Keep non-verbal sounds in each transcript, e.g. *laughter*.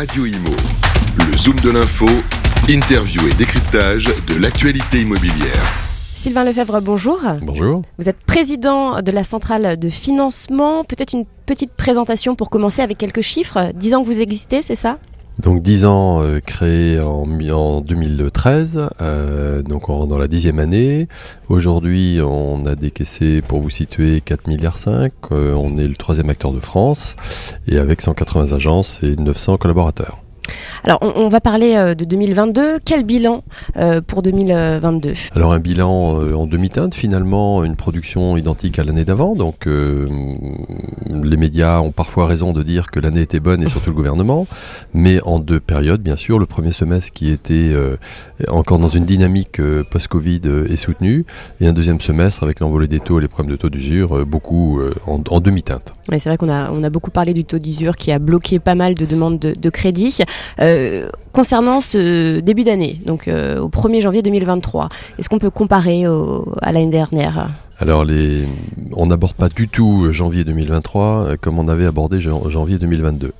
Radio Imo. Le Zoom de l'info, interview et décryptage de l'actualité immobilière. Sylvain Lefebvre, bonjour. Bonjour. Vous êtes président de la centrale de financement. Peut-être une petite présentation pour commencer avec quelques chiffres. 10 ans que vous existez, c'est ça? Donc 10 ans euh, créé en, en 2013, euh, donc on rentre dans la dixième année. Aujourd'hui, on a décaissé, pour vous situer, 4 milliards 5. Euh, on est le troisième acteur de France et avec 180 agences et 900 collaborateurs. Alors, on, on va parler euh, de 2022. Quel bilan euh, pour 2022 Alors un bilan euh, en demi-teinte finalement, une production identique à l'année d'avant. Donc les médias ont parfois raison de dire que l'année était bonne et surtout le gouvernement, mais en deux périodes bien sûr. Le premier semestre qui était encore dans une dynamique post-Covid est soutenu, et un deuxième semestre avec l'envolée des taux et les problèmes de taux d'usure, beaucoup en, en demi-teinte. Ouais, C'est vrai qu'on a, on a beaucoup parlé du taux d'usure qui a bloqué pas mal de demandes de, de crédit. Euh, concernant ce début d'année, donc euh, au 1er janvier 2023, est-ce qu'on peut comparer à l'année dernière? Alors, on n'aborde pas du tout euh, janvier 2023 euh, comme on avait abordé jan- janvier 2022.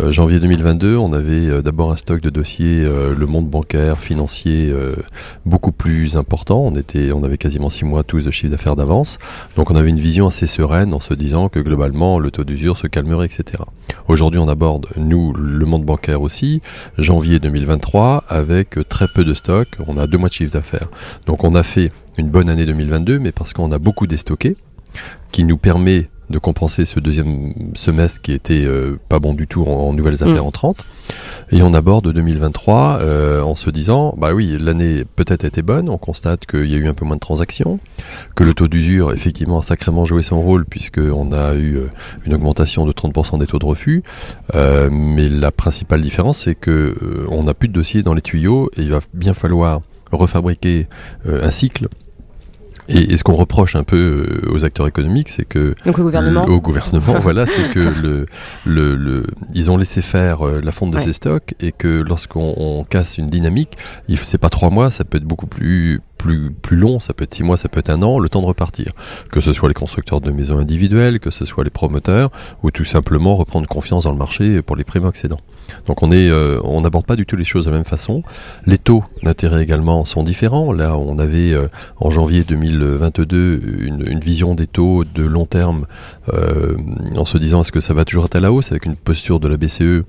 Euh, janvier 2022, on avait euh, d'abord un stock de dossiers, euh, le monde bancaire, financier, euh, beaucoup plus important. On, était, on avait quasiment six mois tous de chiffre d'affaires d'avance. Donc, on avait une vision assez sereine en se disant que globalement, le taux d'usure se calmerait, etc. Aujourd'hui, on aborde, nous, le monde bancaire aussi, janvier 2023, avec très peu de stock. On a deux mois de chiffre d'affaires. Donc, on a fait une bonne année 2022, mais parce qu'on a beaucoup déstocké, qui nous permet de compenser ce deuxième semestre qui était euh, pas bon du tout en, en nouvelles affaires Mm. entrantes. Et on aborde 2023 euh, en se disant, bah oui, l'année peut-être été bonne, on constate qu'il y a eu un peu moins de transactions, que le taux d'usure effectivement a sacrément joué son rôle puisqu'on a eu euh, une augmentation de 30% des taux de refus, Euh, mais la principale différence c'est que on n'a plus de dossiers dans les tuyaux et il va bien falloir refabriquer un cycle. Et, et ce qu'on reproche un peu euh, aux acteurs économiques, c'est que Donc au gouvernement le- au gouvernement, *laughs* voilà, c'est que le, le, le, ils ont laissé faire euh, la fonte de Ouais. ces stocks et que lorsqu'on on casse une dynamique, c'est pas trois mois, ça peut être beaucoup plus plus long, ça peut être six mois, ça peut être un an, le temps de repartir. Que ce soit les constructeurs de maisons individuelles, que ce soit les promoteurs, ou tout simplement reprendre confiance dans le marché pour les primo-accédants. Donc on est, euh, on n'aborde pas du tout les choses de la même façon. Les taux d'intérêt également sont différents. Là, on avait euh, en janvier 2022 une, une vision des taux de long terme euh, en se disant est-ce que ça va toujours être à la hausse avec une posture de la BCE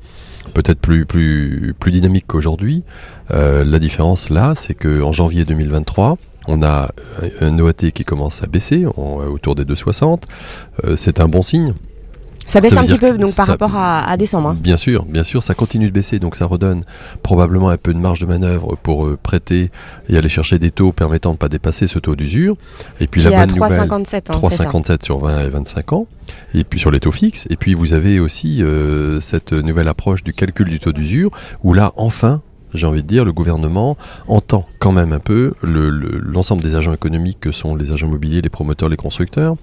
peut-être plus, plus, plus dynamique qu'aujourd'hui. Euh, la différence là, c'est qu'en janvier 2023, on a un OAT qui commence à baisser, autour des 2,60. Euh, c'est un bon signe. Ça baisse ça un petit peu donc par ça- rapport à, à décembre. hein. Bien sûr, bien sûr, ça continue de baisser, donc ça redonne probablement un peu de marge de manœuvre pour euh, prêter et aller chercher des taux permettant de ne pas dépasser ce taux d'usure. Et puis qui la à bonne nouvelle, 3,57. hein, c'est ça. 3,57 sur 20 et 25 ans, et puis sur les taux fixes. Et puis vous avez aussi euh, cette nouvelle approche du calcul du taux d'usure, où là, enfin, j'ai envie de dire, le gouvernement entend quand même un peu le- le- l'ensemble des agents économiques que sont les agents immobiliers, les promoteurs, les constructeurs.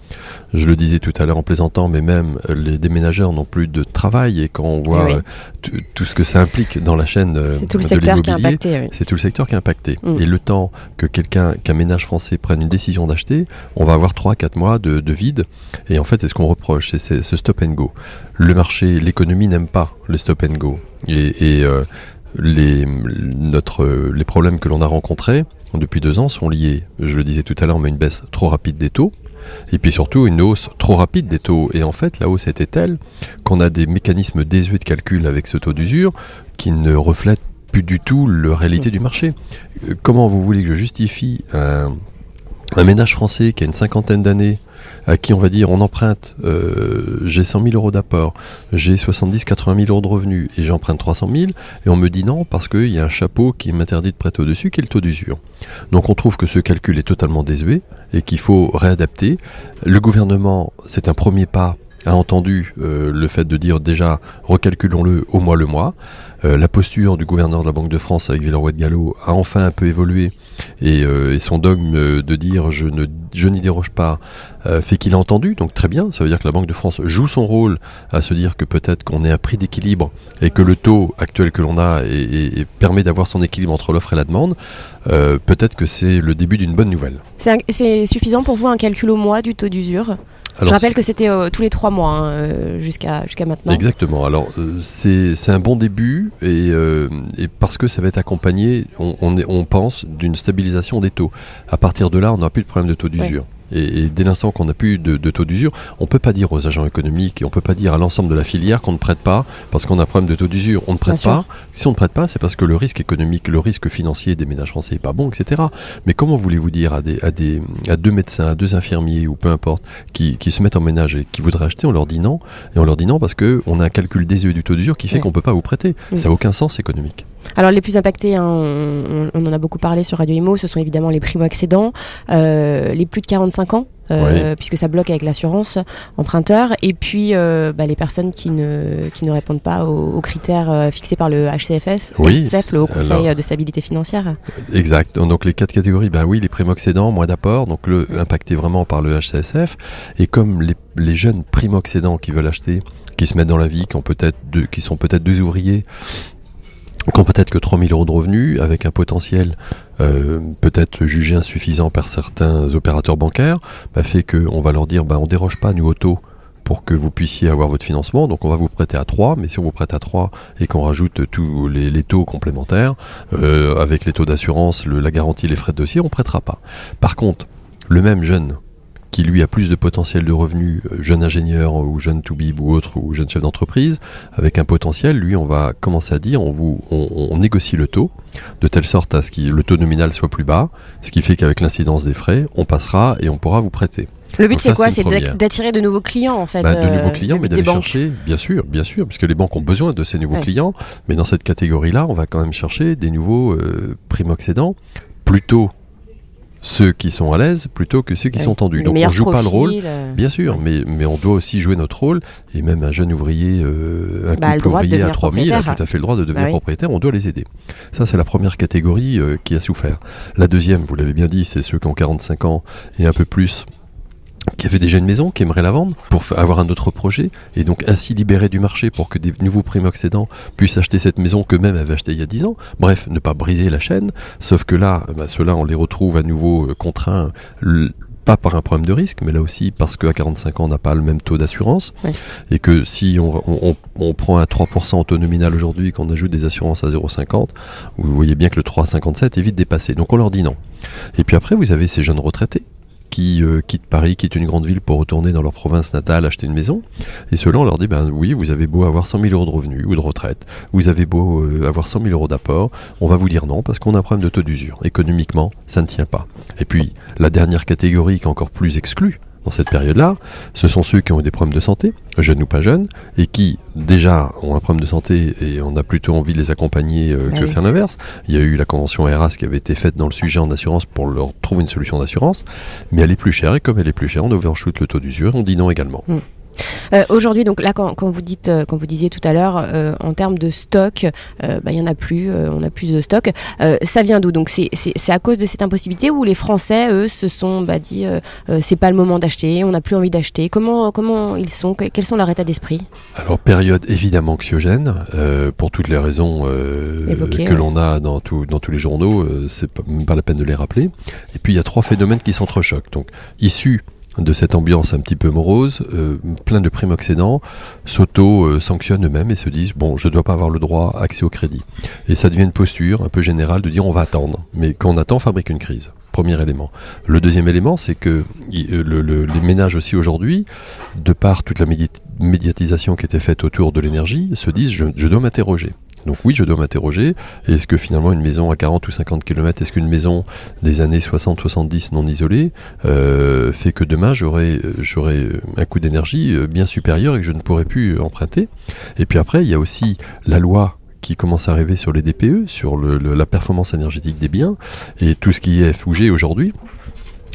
Je le disais tout à l'heure en plaisantant, mais même les déménageurs n'ont plus de travail et quand on voit Oui. euh, tout- ce que ça implique dans la chaîne euh, C'est tout le de secteur qui est impacté. oui. c'est tout le secteur qui est impacté. Mm. Et le temps que quelqu'un, qu'un ménage français prenne une décision d'acheter, on va avoir 3-4 mois de, de vide. Et en fait, c'est ce qu'on reproche, c'est- c'est ce stop and go. Le marché, l'économie n'aime pas le stop and go. Et, et, euh, les, problèmes que l'on a rencontrés depuis deux ans sont liés, je le disais tout à l'heure, mais une baisse trop rapide des taux. Et puis surtout une hausse trop rapide des taux. Et en fait, la hausse était telle qu'on a des mécanismes désuets de calcul avec ce taux d'usure qui ne reflètent plus du tout la réalité du marché. Euh, Comment vous voulez que je justifie un, un ménage français qui a une cinquantaine d'années, à qui on va dire on emprunte, euh, j'ai 100 000 euros d'apport, j'ai 70-80 000 euros de revenus et j'emprunte 300 000, et on me dit non parce qu'il y a un chapeau qui m'interdit de prêter au-dessus, qui est le taux d'usure. Donc on trouve que ce calcul est totalement désuet et qu'il faut réadapter. Le gouvernement, c'est un premier pas a entendu euh, le fait de dire déjà recalculons-le au mois le mois. Euh, la posture du gouverneur de la Banque de France avec Villeroy de Gallo a enfin un peu évolué et, euh, son dogme de dire je ne je n'y déroge pas fait qu'il a entendu. Donc très bien ça veut dire que la Banque de France joue son rôle à se dire que peut-être qu'on est un prix d'équilibre et que le taux actuel que l'on a et, et- et permet d'avoir son équilibre entre l'offre et la demande. Peut-être que c'est le début d'une bonne nouvelle. C'est suffisant pour vous un calcul au mois du taux d'usure? Je rappelle que c'était euh, tous les trois mois hein, euh, jusqu'à jusqu'à maintenant. Exactement. Alors euh, c'est un bon début et, et parce que ça va être accompagné, on, on, est- on pense, d'une stabilisation des taux. À partir de là, on n'aura plus de problème de taux d'usure. Et, et dès l'instant qu'on n'a plus de, de taux d'usure, on peut pas dire aux agents économiques et on peut pas dire à l'ensemble de la filière qu'on ne prête pas parce qu'on a un problème de taux d'usure. On ne prête Bien sûr. pas. Si on ne prête pas, c'est parce que le risque économique, le risque financier des ménages français est pas bon, etc. Mais comment voulez-vous dire à des, à des, à deux médecins, à deux infirmiers ou peu importe, qui, qui se mettent en ménage et qui voudraient acheter, on leur dit non. Et on leur dit non parce que on a un calcul désuet du taux d'usure qui fait Ouais. qu'on peut pas vous prêter. Mm. Ça n'a aucun sens économique. Alors les plus impactés, hein, on, on en a beaucoup parlé sur Radio Imo, ce sont évidemment les primo-accédants, euh, les plus de 45 ans, euh, puisque ça bloque avec l'assurance emprunteur, et puis euh, bah, les personnes qui ne, qui ne répondent pas aux, aux critères fixés par le HCFS, Oui. HCF, le Haut Conseil Alors- de stabilité financière. Exact. Donc les quatre catégories, ben oui, les primo-accédants, moins d'apport, donc le impacté vraiment par le HCSF. Et comme les, les jeunes primo-accédants qui veulent acheter, qui se mettent dans la vie, qui, ont peut-être deux, qui sont peut-être deux ouvriers, qui ont peut-être que 3000 euros de revenus, avec un potentiel euh, peut-être jugé insuffisant par certains opérateurs bancaires, bah, fait qu'on va leur dire, bah, on déroge pas nous au taux pour que vous puissiez avoir votre financement. Donc on va vous prêter à 3, mais si on vous prête à 3 et qu'on rajoute tous les, taux complémentaires, euh, avec les taux d'assurance, la garantie, les frais de dossier, on prêtera pas. Par contre, le même jeune qui lui a plus de potentiel de revenus, euh, jeune ingénieur ou jeune toubib ou autre, ou jeune chef d'entreprise, avec un potentiel, lui, on va commencer à dire, on, vous, on, on négocie le taux, de telle sorte à ce que le taux nominal soit plus bas, ce qui fait qu'avec l'incidence des frais, on passera et on pourra vous prêter. Le but c'est quoi c'est d'attirer de nouveaux clients en fait. Bah, de euh, nouveaux clients, mais d'aller chercher, bien sûr, bien sûr, puisque les banques ont besoin de ces nouveaux Ouais. clients, mais dans cette catégorie-là, on va quand même chercher des nouveaux euh, primo-accédants, plutôt ceux qui sont à l'aise, plutôt que ceux qui sont tendus. Les Donc on joue pas le rôle, euh, bien sûr, mais, mais on doit aussi jouer notre rôle, et même un jeune ouvrier, euh, un Bah, le couple ouvrier à devenir 3000 a tout à fait le droit de devenir Bah oui. propriétaire, on doit les aider. Ça, c'est la première catégorie euh, qui a souffert. La deuxième, vous l'avez bien dit, c'est ceux qui ont 45 ans et un peu plus qui avaient déjà une maison, qui aimeraient la vendre pour avoir un autre projet et donc ainsi libérer du marché pour que des nouveaux primo-accédants puissent acheter cette maison qu'eux-mêmes avaient achetée il y a 10 ans. Bref, ne pas briser la chaîne, sauf que là, bah, ceux-là, on les retrouve à nouveau euh, contraints, pas par un problème de risque, mais là aussi parce qu'à 45 ans, on n'a pas le même taux d'assurance et que si on, on- on- on prend un 3% en taux nominal aujourd'hui, qu'on ajoute des assurances à 0,50, vous voyez bien que le 3,57 est vite dépassé. Donc on leur dit non. Et puis après, vous avez ces jeunes retraités qui euh, quittent Paris, quittent une grande ville pour retourner dans leur province natale, acheter une maison. Et ceux-là, on leur dit, ben oui, vous avez beau avoir 100 000 euros de revenus ou de retraite, vous avez beau euh, avoir 100 000 euros d'apport, on va vous dire non parce qu'on a un problème de taux d'usure. Économiquement, ça ne tient pas. Et puis, la dernière catégorie qui est encore plus exclue dans cette période-là, ce sont ceux qui ont eu des problèmes de santé, jeunes ou pas jeunes, et qui déjà ont un problème de santé et on a plutôt envie de les accompagner euh, Ah que oui. faire l'inverse. Il y a eu la convention RAS qui avait été faite dans le sujet en assurance pour leur trouver une solution d'assurance, mais elle est plus chère et comme elle est plus chère, on overshoot le taux d'usure, on dit non également. Euh, Aujourd'hui, donc là, quand, quand vous dites, euh, quand vous disiez tout à l'heure, euh, en termes de stock, euh, bah, il y en a plus, euh, on a plus de stock. Euh, ça vient d'où? Donc c'est à cause de cette impossibilité où les Français, eux, se sont bah, dit, euh, euh, c'est pas le moment d'acheter, on n'a plus envie d'acheter? Comment comment ils sont? Que- Quels sont leurs états d'esprit? Alors période évidemment anxiogène euh, pour toutes les raisons euh, que ouais. l'on a dans, tout- dans tous les journaux, euh, c'est pas, même pas la peine de les rappeler. Et puis il y a trois phénomènes qui s'entrechoquent. Donc issus de cette ambiance un petit peu morose, euh, plein de primo-accédants s'auto-sanctionnent eux-mêmes et se disent bon, je dois pas avoir le droit à accès au crédit. Et ça devient une posture un peu générale de dire on va attendre. Mais quand on attend, fabrique une crise. Premier élément. Le deuxième élément, c'est que euh, le- le- les ménages aussi aujourd'hui, de par toute la médi- médiatisation qui était faite autour de l'énergie, se disent je dois m'interroger. Donc oui, je dois m'interroger. Est-ce que finalement une maison à 40 ou 50 km, est-ce qu'une maison des années 60-70 non isolée euh, fait que demain j'aurai euh, j'aurai un coût d'énergie euh, bien supérieur et que je ne pourrai plus emprunter? Et puis après, il y a aussi la loi qui commence à arriver sur les DPE, sur le- la performance énergétique des biens, et tout ce qui est FOG aujourd'hui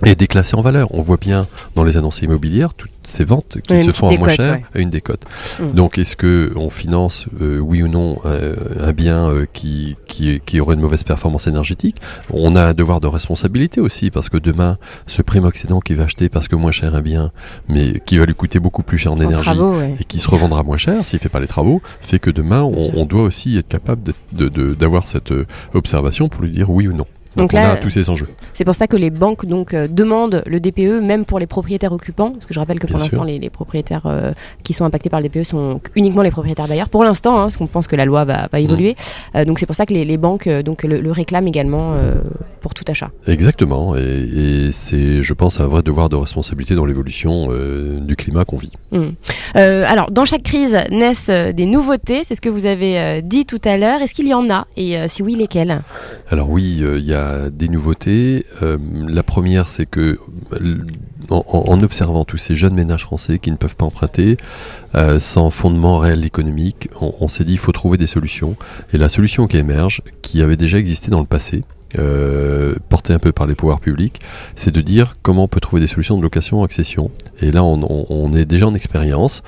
est déclassé en valeur. On voit bien dans les annonces immobilières toutes ces ventes qui se font à moins cher ouais. à une décote. Mm. Donc est-ce que on finance euh, oui ou non euh, un bien euh, qui, qui qui aurait une mauvaise performance énergétique? On a un devoir de responsabilité aussi parce que demain ce primo-accédant qui va acheter parce que moins cher un bien, mais qui va lui coûter beaucoup plus cher en En énergie travaux, ouais. et qui se revendra moins cher s'il fait pas les travaux, fait que demain on, doit aussi être capable de- de- de- d'avoir cette observation pour lui dire oui ou non. Donc, on a tous ces enjeux. C'est pour ça que les banques donc euh, demandent le DPE même pour les propriétaires occupants, parce que je rappelle que pour l'instant les, propriétaires euh, qui sont impactés par le DPE sont uniquement les propriétaires bailleurs. Pour l'instant, hein, parce qu'on pense que la loi va, va évoluer. Mmh. Euh, donc c'est pour ça que les, banques donc le, réclament également pour tout achat. Exactement, et, c'est, je pense, un vrai devoir de responsabilité dans l'évolution du climat qu'on vit. Mmh. alors dans chaque crise naissent des nouveautés, c'est ce que vous avez dit tout à l'heure. Est-ce qu'il y en a? Et si oui, lesquelles? Alors oui, il y a des nouveautés. Euh, la première, c'est que en, observant tous ces jeunes ménages français qui ne peuvent pas emprunter, euh, sans fondement réel économique, on, s'est dit il faut trouver des solutions. Et la solution qui émerge, qui avait déjà existé dans le passé, euh, portée un peu par les pouvoirs publics, c'est de dire comment on peut trouver des solutions de location-accession. Et là, on, est déjà en expérience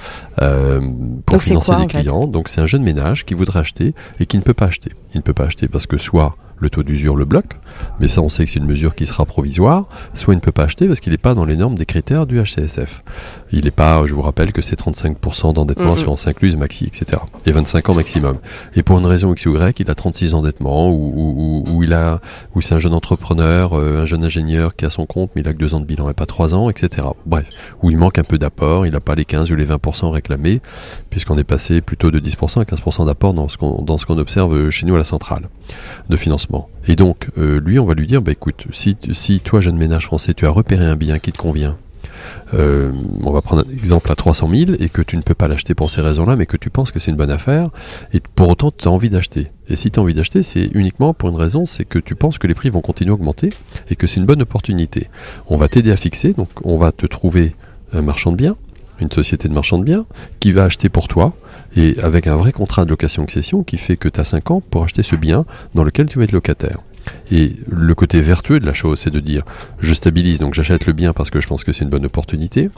pour financer des clients. Donc c'est un jeune ménage qui voudrait acheter et qui ne peut pas acheter. Il ne peut pas acheter parce que soit le taux d'usure le bloque, mais ça on sait que c'est une mesure qui sera provisoire, soit il ne peut pas acheter parce qu'il n'est pas dans les normes des critères du HCSF. Il n'est pas, je vous rappelle que c'est 35% d'endettement sur assurance incluse, maxi, etc. Et 25 ans maximum. Et pour une raison X ou Y, il a 36 endettements, ou, ou, il a, ou c'est un jeune entrepreneur, euh, un jeune ingénieur qui a son compte, mais il a que 2 ans de bilan et pas 3 ans, etc. Bref, où il manque un peu d'apport, il n'a pas les 15 ou les 20% réclamés, puisqu'on est passé plutôt de 10% à 15% d'apport dans ce qu'on observe chez nous à la centrale de financement. Et donc, euh, lui, on va lui dire, bah, écoute, si, toi, jeune ménage français, tu as repéré un bien qui te convient, euh, on va prendre un exemple à 300 000 et que tu ne peux pas l'acheter pour ces raisons-là, mais que tu penses que c'est une bonne affaire, et pour autant tu as envie d'acheter. Et si tu as envie d'acheter, c'est uniquement pour une raison, c'est que tu penses que les prix vont continuer à augmenter et que c'est une bonne opportunité. On va t'aider à fixer, donc on va te trouver un marchand de biens, une société de marchand de biens, qui va acheter pour toi, et avec un vrai contrat de location-accession qui fait que tu as 5 ans pour acheter ce bien dans lequel tu vas être locataire. Et le côté vertueux de la chose, c'est de dire je stabilise, donc j'achète le bien parce que je pense que c'est une bonne opportunité.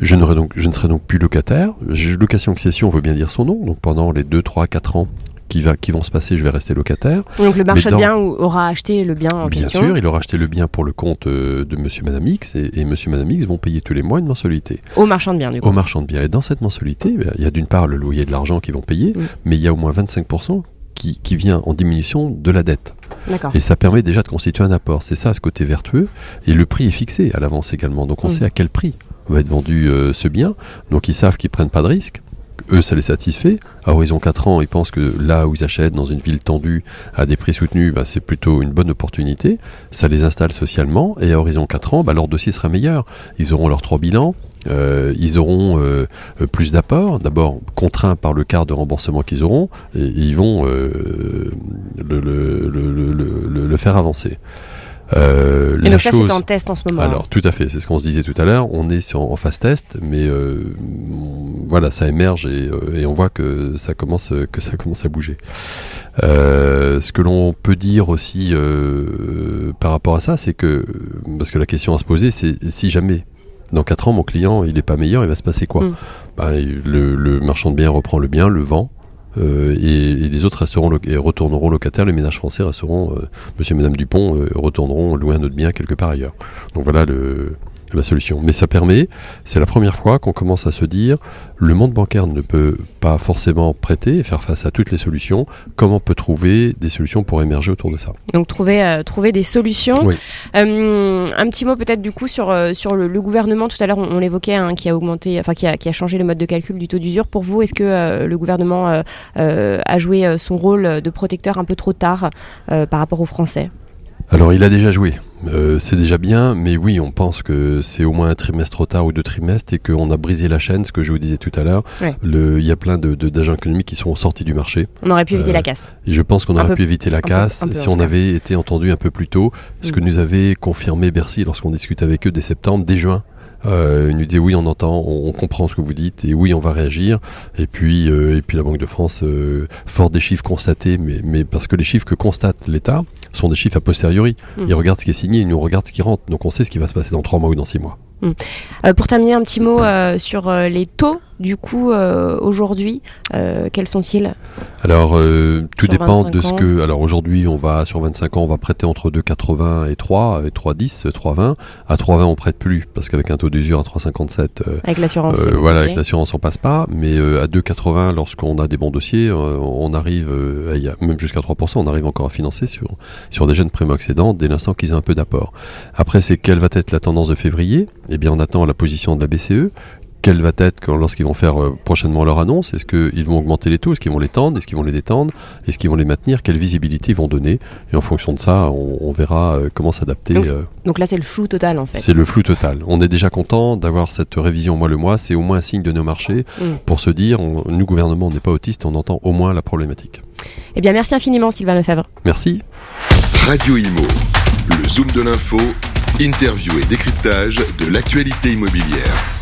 Je, donc, je ne serai donc plus locataire. Location-accession veut bien dire son nom. Donc pendant les 2, 3, 4 ans qui, va, qui vont se passer, je vais rester locataire. Donc le marchand de biens aura acheté le bien en bien sûr, il aura acheté le bien pour le compte euh, de Monsieur Madame X et, et Monsieur Madame X vont payer tous les mois une mensualité. Au marchand de biens, du coup. Au marchand de biens. Et dans cette mensualité, ben, il y a d'une part le loyer de l'argent qu'ils vont payer, mm. mais il y a au moins 25% qui, qui, vient en diminution de la dette. Et ça permet déjà de constituer un apport. C'est ça, ce côté vertueux. Et le prix est fixé à l'avance également. Donc on mm. sait à quel prix va être vendu euh, ce bien. Donc ils savent qu'ils prennent pas de risque eux, ça les satisfait. À horizon 4 ans, ils pensent que là où ils achètent, dans une ville tendue, à des prix soutenus, bah, c'est plutôt une bonne opportunité. Ça les installe socialement. Et à horizon 4 ans, bah, leur dossier sera meilleur. Ils auront leurs trois bilans. Euh, ils auront euh, plus d'apports, d'abord contraints par le quart de remboursement qu'ils auront, et, ils vont euh, le, faire avancer. Euh, et donc ça c'est en test en ce moment. Alors tout à fait, c'est ce qu'on se disait tout à l'heure. On est sur, en phase test, mais euh, voilà, ça émerge et, euh, et, on voit que ça commence que ça commence à bouger. Euh, ce que l'on peut dire aussi par rapport à ça, c'est que parce que la question à se poser, c'est si jamais dans 4 ans mon client il est pas meilleur, il va se passer quoi? Mm. bah, le, le marchand de biens reprend le bien, le vend euh, et, les autres resteront et retourneront locataires, les ménages français resteront, euh, monsieur et madame Dupont, euh, retourneront louer un autre bien quelque part ailleurs. Donc voilà le, la solution. Mais ça permet, c'est la première fois qu'on commence à se dire, le monde bancaire ne peut pas forcément prêter et faire face à toutes les solutions. Comment on peut trouver des solutions pour émerger autour de ça? Donc trouver, euh, trouver des solutions. Euh, un petit mot peut-être du coup sur, euh, sur le, gouvernement. Tout à l'heure on, l'évoquait, hein, qui a augmenté, enfin qui a, qui a, changé le mode de calcul du taux d'usure. Pour vous, est-ce que le gouvernement a joué son rôle de protecteur un peu trop tard par rapport aux Français? Alors il a déjà joué, euh, c'est déjà bien, mais oui, on pense que c'est au moins un trimestre trop tard ou deux trimestres et qu'on a brisé la chaîne, ce que je vous disais tout à l'heure. Il y a plein d'agents de, d'agents économiques qui sont sortis du marché. On aurait pu éviter la euh, casse. Et je pense qu'on aurait pu éviter la casse si on avait été entendu un peu plus tôt, ce que mm. nous avait confirmé Bercy lorsqu'on discute avec eux dès septembre, dès juin. Euh, il nous dit oui, on entend, on, comprend ce que vous dites et oui, on va réagir. Et puis, euh, et puis la Banque de France, euh, fort des chiffres constatés, mais, mais parce que les chiffres que constate l'État sont des chiffres a posteriori. Mmh. Ils regardent ce qui est signé, ils nous regardent ce qui rentre. Donc on sait ce qui va se passer dans trois mois ou dans six mois. Mmh. pour terminer, un petit mot sur les taux du coup, aujourd'hui, quels sont-ils? Alors, tout dépend de ce que. Alors, aujourd'hui, on va, sur 25 ans, on va prêter entre 2,80 et 3, et 3,10, 3,20. À 3,20, on prête plus, parce qu'avec un taux d'usure à 3,57. avec l'assurance. voilà, avec l'assurance, on passe pas. Mais à 2,80, lorsqu'on a des bons dossiers, on arrive, même jusqu'à 3%, on arrive encore à financer sur, sur des jeunes primo-accédants dès l'instant qu'ils ont un peu d'apport. Après, c'est quelle va être la tendance de février? Eh bien, on attend la position de la BCE. Quelle va être lorsqu'ils vont faire euh, prochainement leur annonce? Est-ce qu'ils vont augmenter les taux? Est-ce qu'ils vont les tendre? Est-ce qu'ils vont les détendre? Est-ce qu'ils vont les maintenir? Quelle visibilité ils vont donner? Et en fonction de ça, on, verra euh, comment s'adapter. Donc, euh. donc, là, c'est le flou total en fait. C'est le flou total. On est déjà content d'avoir cette révision mois le mois. C'est au moins un signe de nos marchés mm. pour se dire, nous gouvernement, on n'est pas autiste, on entend au moins la problématique. Eh bien, merci infiniment, Sylvain Lefebvre. Merci. Radio Imo, le zoom de l'info, interview et décryptage de l'actualité immobilière.